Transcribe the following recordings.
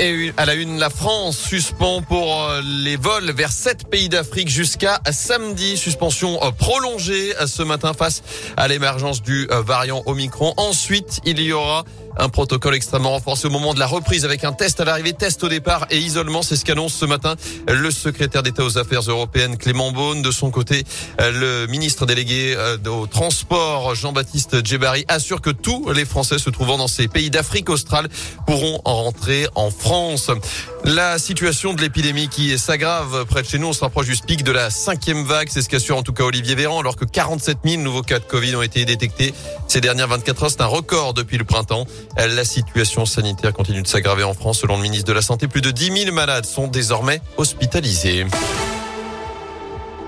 Et à la une, la France suspend pour euh, les vols vers sept pays d'Afrique jusqu'à samedi. Suspension euh, prolongée euh, ce matin face à l'émergence du variant Omicron. Ensuite, il y aura un protocole extrêmement renforcé au moment de la reprise avec un test à l'arrivée, test au départ et isolement. C'est ce qu'annonce ce matin le secrétaire d'État aux Affaires européennes Clément Beaune. De son côté, le ministre délégué au transport Jean-Baptiste Djebari assure que tous les Français se trouvant dans ces pays d'Afrique australe pourront en rentrer en France. La situation de l'épidémie qui s'aggrave près de chez nous, on se rapproche du pic de la cinquième vague, c'est ce qu'assure en tout cas Olivier Véran, alors que 47 000 nouveaux cas de Covid ont été détectés ces dernières 24 heures. C'est un record depuis le printemps. La situation sanitaire continue de s'aggraver en France. Selon le ministre de la Santé, plus de 10 000 malades sont désormais hospitalisés.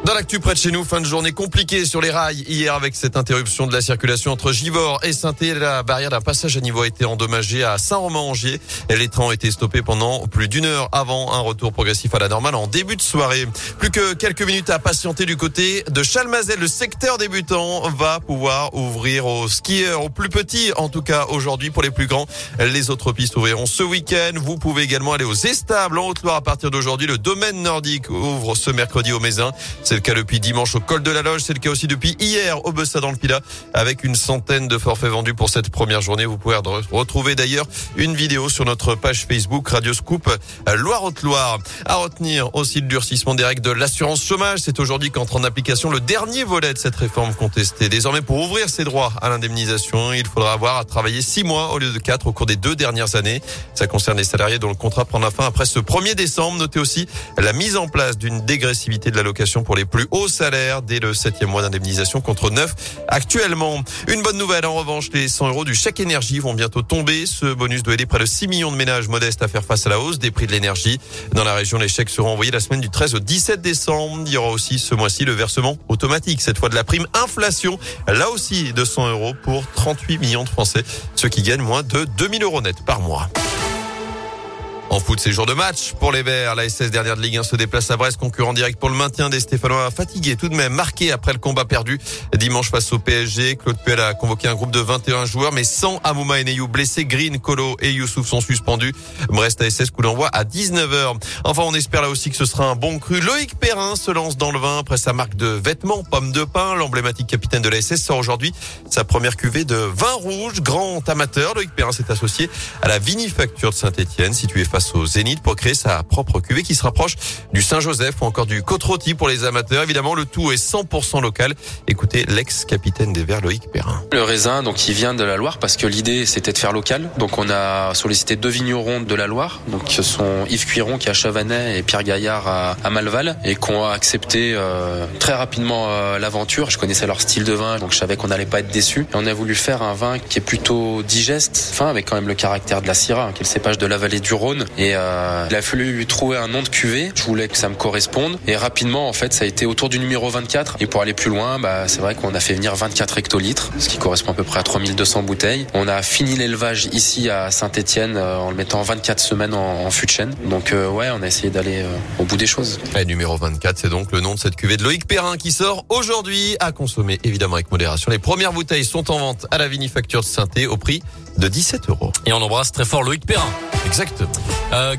Dans l'actu près de chez nous, fin de journée compliquée sur les rails hier avec cette interruption de la circulation entre Givors et saint La barrière d'un passage à niveau a été endommagée à Saint-Romain-Angers. Les trains ont été stoppés pendant plus d'une heure avant un retour progressif à la normale en début de soirée. Plus que quelques minutes à patienter du côté de Chalmazel. Le secteur débutant va pouvoir ouvrir aux skieurs, aux plus petits en tout cas aujourd'hui pour les plus grands. Les autres pistes ouvriront ce week-end. Vous pouvez également aller aux Estables en Haute-Loire à partir d'aujourd'hui. Le domaine nordique ouvre ce mercredi au Mézin. C'est le cas depuis dimanche au col de la Loge. C'est le cas aussi depuis hier au Bessa dans le Pila avec une centaine de forfaits vendus pour cette première journée. Vous pouvez retrouver d'ailleurs une vidéo sur notre page Facebook Radio Scoop Loire-Haute-Loire. À retenir aussi le durcissement des règles de l'assurance chômage. C'est aujourd'hui qu'entre en application le dernier volet de cette réforme contestée. Désormais, pour ouvrir ses droits à l'indemnisation, il faudra avoir à travailler six mois au lieu de quatre au cours des deux dernières années. Ça concerne les salariés dont le contrat prendra fin après ce 1er décembre. Notez aussi la mise en place d'une dégressivité de l'allocation pour les les plus hauts salaires dès le septième mois d'indemnisation contre 9 actuellement. Une bonne nouvelle en revanche, les 100 euros du chèque énergie vont bientôt tomber. Ce bonus doit aider près de 6 millions de ménages modestes à faire face à la hausse des prix de l'énergie. Dans la région, les chèques seront envoyés la semaine du 13 au 17 décembre. Il y aura aussi ce mois-ci le versement automatique, cette fois de la prime inflation. Là aussi de 100 euros pour 38 millions de Français, ceux qui gagnent moins de 2000 euros net par mois. En foot, c'est jour de match pour les Verts. La SS dernière de Ligue 1 se déplace à Brest, concurrent direct pour le maintien des Stéphanois fatigués, tout de même marqué après le combat perdu dimanche face au PSG. Claude Puel a convoqué un groupe de 21 joueurs, mais sans Amouma et Neyou blessés. Green, Colo et Youssouf sont suspendus. Brest ASS coup d'envoi à 19h. Enfin, on espère là aussi que ce sera un bon cru. Loïc Perrin se lance dans le vin après sa marque de vêtements, pomme de pain. L'emblématique capitaine de la SS sort aujourd'hui sa première cuvée de vin rouge. Grand amateur, Loïc Perrin s'est associé à la vinifacture de Saint-Etienne, située face au Zénith pour créer sa propre cuvée qui se rapproche du Saint-Joseph ou encore du côte pour les amateurs. Évidemment, le tout est 100% local. Écoutez l'ex-capitaine des Verts, Loïc Perrin. Le raisin, donc, il vient de la Loire parce que l'idée, c'était de faire local. Donc, on a sollicité deux vignerons de la Loire. Donc, ce sont Yves Cuiron qui est à Chavanais et Pierre Gaillard à, Malval et qu'on a accepté euh, très rapidement euh, l'aventure. Je connaissais leur style de vin, donc je savais qu'on n'allait pas être déçus. Et on a voulu faire un vin qui est plutôt digeste, fin avec quand même le caractère de la Syrah, qui est le cépage de la vallée du Rhône et euh, il a fallu lui trouver un nom de cuvée. Je voulais que ça me corresponde. Et rapidement, en fait, ça a été autour du numéro 24. Et pour aller plus loin, bah, c'est vrai qu'on a fait venir 24 hectolitres, ce qui correspond à peu près à 3200 bouteilles. On a fini l'élevage ici à Saint-Etienne euh, en le mettant 24 semaines en, en fût de chêne. Donc euh, ouais, on a essayé d'aller au bout des choses. Et numéro 24, c'est donc le nom de cette cuvée de Loïc Perrin qui sort aujourd'hui à consommer évidemment avec modération. Les premières bouteilles sont en vente à la vinifacture de saint au prix de 17 euros. Et on embrasse très fort Loïc Perrin. Exactement. Euh,